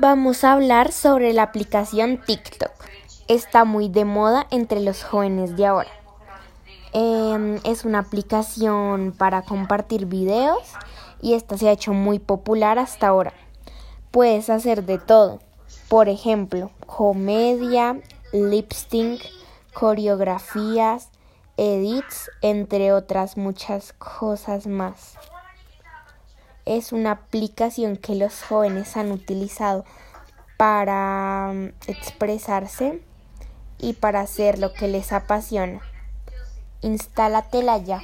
Vamos a hablar sobre la aplicación TikTok. Está muy de moda entre los jóvenes de ahora. Em, es una aplicación para compartir videos y esta se ha hecho muy popular hasta ahora. Puedes hacer de todo. Por ejemplo, comedia, lip sync, coreografías, edits, entre otras muchas cosas más. Es una aplicación que los jóvenes han utilizado para mm, expresarse y para hacer lo que les apasiona. Instálatela ya.